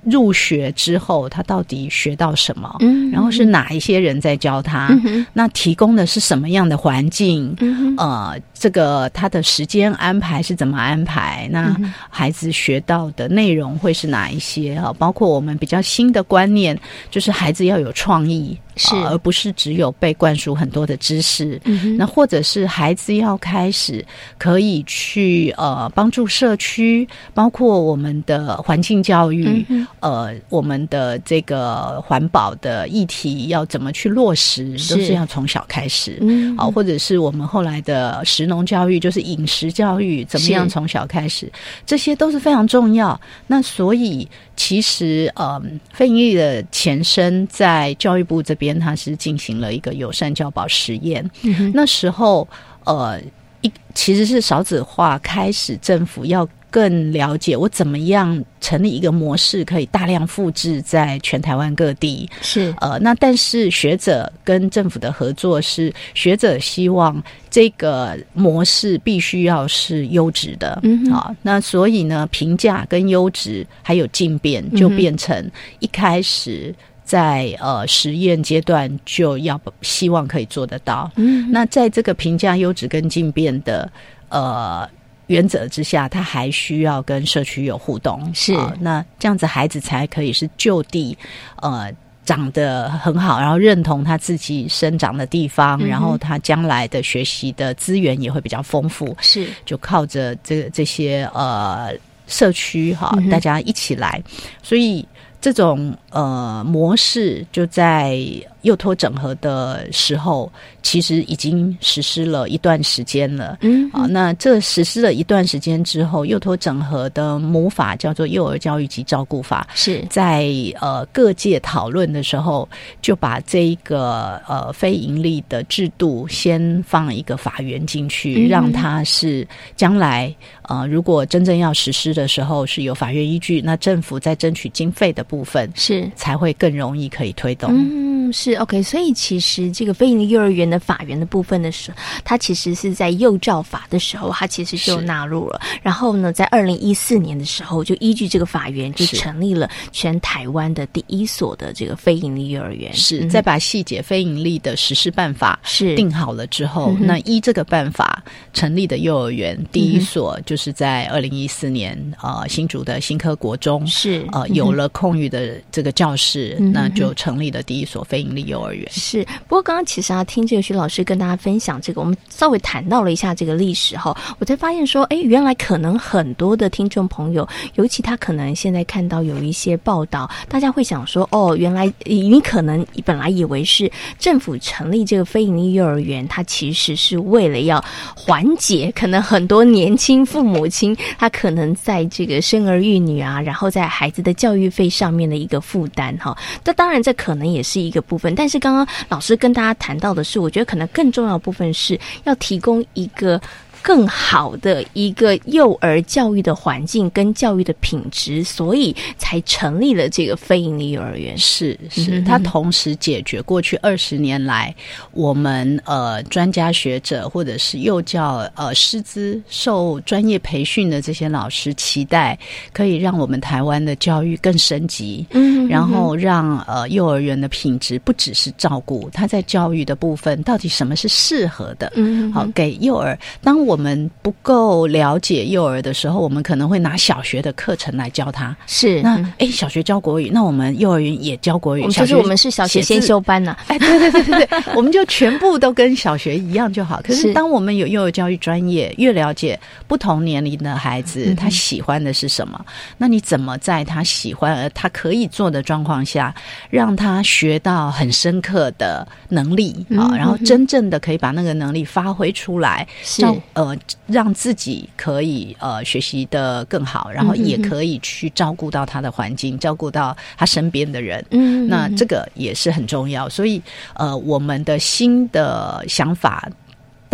入学之后，他到底学到什么？嗯，然后是哪一些人在教他？那提供的是什么样的环境？嗯呃，这个他的时间安排是怎么安排？那孩子学到的内容会是哪一些？啊，包括我们比较新的观念，就是孩子要有创意。是，而不是只有被灌输很多的知识。那或者是孩子要开始可以去呃帮助社区，包括我们的环境教育，呃，我们的这个环保的议题要怎么去落实，都是要从小开始。好，或者是我们后来的食农教育，就是饮食教育，怎么样从小开始，这些都是非常重要。那所以。其实，呃，非营利的前身在教育部这边，它是进行了一个友善教保实验。那时候，呃，一其实是少子化开始，政府要。更了解我怎么样成立一个模式，可以大量复制在全台湾各地。是呃，那但是学者跟政府的合作是，学者希望这个模式必须要是优质的。嗯，好，那所以呢，评价跟优质还有进变，就变成一开始在呃实验阶段就要希望可以做得到。嗯，那在这个评价优质跟进变的呃。原则之下，他还需要跟社区有互动，是。那这样子孩子才可以是就地呃长得很好，然后认同他自己生长的地方，然后他将来的学习的资源也会比较丰富，是。就靠着这这些呃社区哈，大家一起来，所以这种呃模式就在。幼托整合的时候，其实已经实施了一段时间了。嗯，啊，那这实施了一段时间之后，幼托整合的母法叫做幼儿教育及照顾法，是在呃各界讨论的时候，就把这一个呃非盈利的制度先放一个法源进去，让它是将来呃如果真正要实施的时候是有法院依据，那政府在争取经费的部分是才会更容易可以推动。嗯，是。OK，所以其实这个非营利幼儿园的法源的部分的时候，它其实是在幼教法的时候，它其实就纳入了。然后呢，在二零一四年的时候，就依据这个法源，就成立了全台湾的第一所的这个非营利幼儿园。是，再把细节非营利的实施办法是定好了之后，那依这个办法成立的幼儿园第一所，就是在二零一四年呃新竹的新科国中是呃有了空余的这个教室，那就成立了第一所非营利。幼儿园是，不过刚刚其实啊，听这个徐老师跟大家分享这个，我们稍微谈到了一下这个历史哈，我才发现说，哎，原来可能很多的听众朋友，尤其他可能现在看到有一些报道，大家会想说，哦，原来你可能本来以为是政府成立这个非营利幼儿园，它其实是为了要缓解可能很多年轻父母亲他可能在这个生儿育女啊，然后在孩子的教育费上面的一个负负担哈。这当然这可能也是一个部分。但是刚刚老师跟大家谈到的是，我觉得可能更重要的部分是要提供一个更好的一个幼儿教育的环境跟教育的品质，所以才成立了这个非营利幼儿园。是是，它同时解决过去二十年来我们呃专家学者或者是幼教呃师资受专业培训的这些老师期待，可以让我们台湾的教育更升级，嗯，然后让呃幼儿园的品质不只是照顾，他在教育的部分到底什么是适合的，嗯，好给幼儿。当我们不够了解幼儿的时候，我们可能会拿小学的课程来教他，是那哎小学教国语，那我们幼儿园也教国语，就是我们是小学先修班呢，哎对对对对对，我们就全部都跟小学一样就好。可是当我们有幼儿教育专业，越了解不同年龄的孩子他喜欢的是什么，那你怎么在他喜欢而他可以做的状况下，让他学到很深刻的能力啊，然后真正的可以把那个能力发挥出来，是呃让自己可以呃学习的更好，然后也可以去照顾到他的环境，照顾到他身边的人。嗯，那这个也是很重要。所以呃，我们的新的想法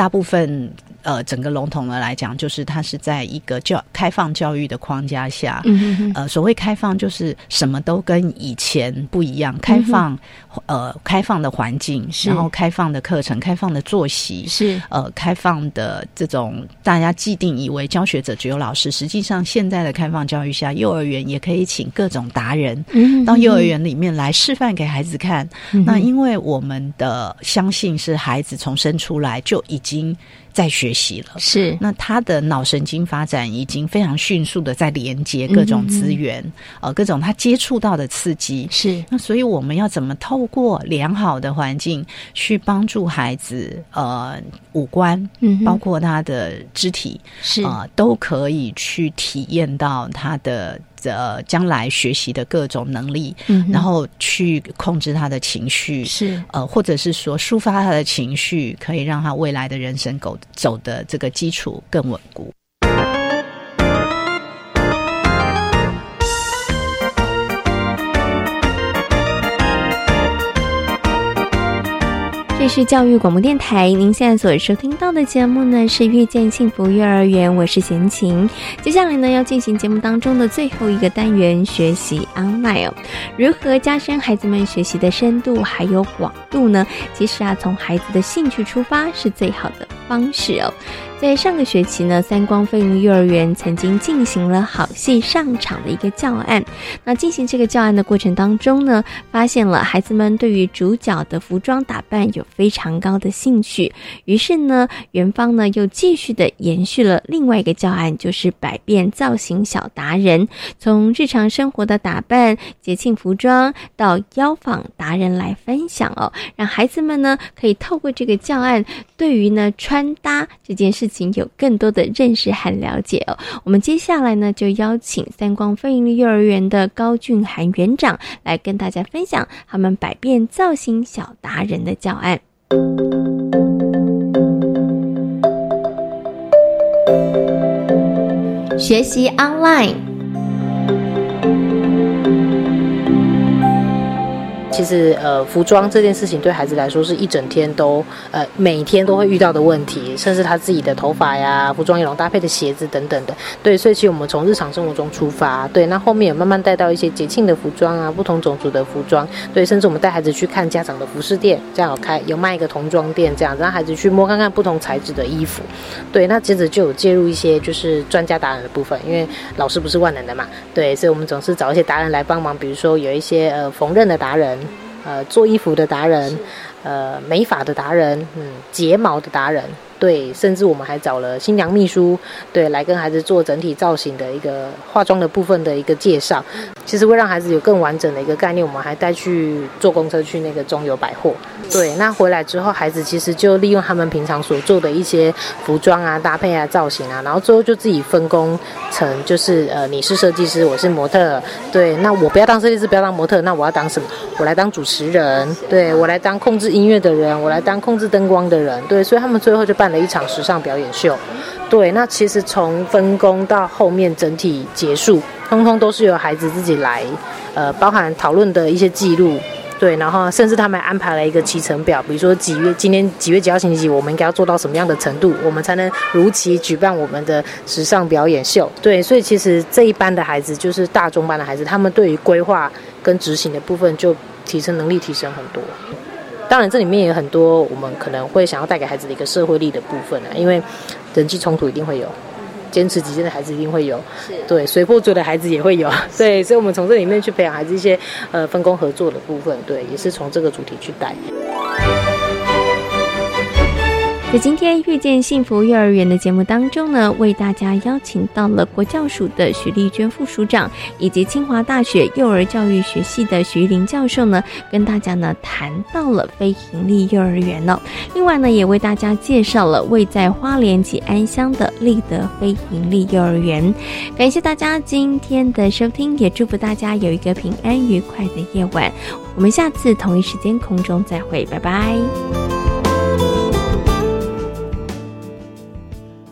大部分。呃，整个笼统的来讲，就是它是在一个教开放教育的框架下。嗯呃，所谓开放，就是什么都跟以前不一样。开放，呃，开放的环境，然后开放的课程，开放的作息，是呃，开放的这种大家既定以为教学者只有老师，实际上现在的开放教育下，幼儿园也可以请各种达人到幼儿园里面来示范给孩子看。那因为我们的相信是孩子从生出来就已经。在学习了，是。那他的脑神经发展已经非常迅速的在连接各种资源，呃，各种他接触到的刺激。是。那，所以我们要怎么透过良好的环境去帮助孩子，呃，五官，嗯，包括他的肢体是。啊，都可以去体验到他的。呃，将来学习的各种能力，然后去控制他的情绪，是呃，或者是说抒发他的情绪，可以让他未来的人生走走的这个基础更稳固。这是教育广播电台，您现在所收听到的节目呢是《遇见幸福幼儿园》，我是贤琴。接下来呢要进行节目当中的最后一个单元——学习 online，如何加深孩子们学习的深度还有广度呢？其实啊，从孩子的兴趣出发是最好的方式哦。在上个学期呢，三光飞鹰幼儿园曾经进行了好戏上场的一个教案。那进行这个教案的过程当中呢，发现了孩子们对于主角的服装打扮有非常高的兴趣。于是呢，园方呢又继续的延续了另外一个教案，就是百变造型小达人，从日常生活的打扮、节庆服装到邀访达人来分享哦，让孩子们呢可以透过这个教案，对于呢穿搭这件事。请有更多的认识和了解哦。我们接下来呢，就邀请三光飞云幼儿园的高俊涵园长来跟大家分享他们百变造型小达人的教案。学习 online。其实，呃，服装这件事情对孩子来说是一整天都，呃，每天都会遇到的问题，甚至他自己的头发呀、服装仪容搭配的鞋子等等的。对，所以其实我们从日常生活中出发，对，那后面也慢慢带到一些节庆的服装啊，不同种族的服装，对，甚至我们带孩子去看家长的服饰店，这样有开有卖一个童装店，这样让孩子去摸看看不同材质的衣服。对，那接着就有介入一些就是专家达人的部分，因为老师不是万能的嘛，对，所以我们总是找一些达人来帮忙，比如说有一些呃缝纫的达人。呃，做衣服的达人，呃，美发的达人，嗯，睫毛的达人。对，甚至我们还找了新娘秘书，对，来跟孩子做整体造型的一个化妆的部分的一个介绍。其实会让孩子有更完整的一个概念。我们还带去坐公车去那个中油百货。对，那回来之后，孩子其实就利用他们平常所做的一些服装啊、搭配啊、造型啊，然后最后就自己分工成，就是呃，你是设计师，我是模特。对，那我不要当设计师，不要当模特，那我要当什么？我来当主持人。对，我来当控制音乐的人，我来当控制灯光的人。对，所以他们最后就办。了一场时尚表演秀，对，那其实从分工到后面整体结束，通通都是由孩子自己来，呃，包含讨论的一些记录，对，然后甚至他们安排了一个期程表，比如说几月今天几月几号星期几，我们应该要做到什么样的程度，我们才能如期举办我们的时尚表演秀。对，所以其实这一班的孩子就是大中班的孩子，他们对于规划跟执行的部分就提升能力提升很多。当然，这里面也有很多我们可能会想要带给孩子的一个社会力的部分啊，因为人际冲突一定会有。坚持己见的孩子一定会有，对随波逐的孩子也会有，对，所以我们从这里面去培养孩子一些呃分工合作的部分，对，也是从这个主题去带。在今天遇见幸福幼儿园的节目当中呢，为大家邀请到了国教署的许丽娟副署长，以及清华大学幼儿教育学系的徐玉玲教授呢，跟大家呢谈到了非营利幼儿园了。另外呢，也为大家介绍了位在花莲及安乡的立德非营利幼儿园。感谢大家今天的收听，也祝福大家有一个平安愉快的夜晚。我们下次同一时间空中再会，拜拜。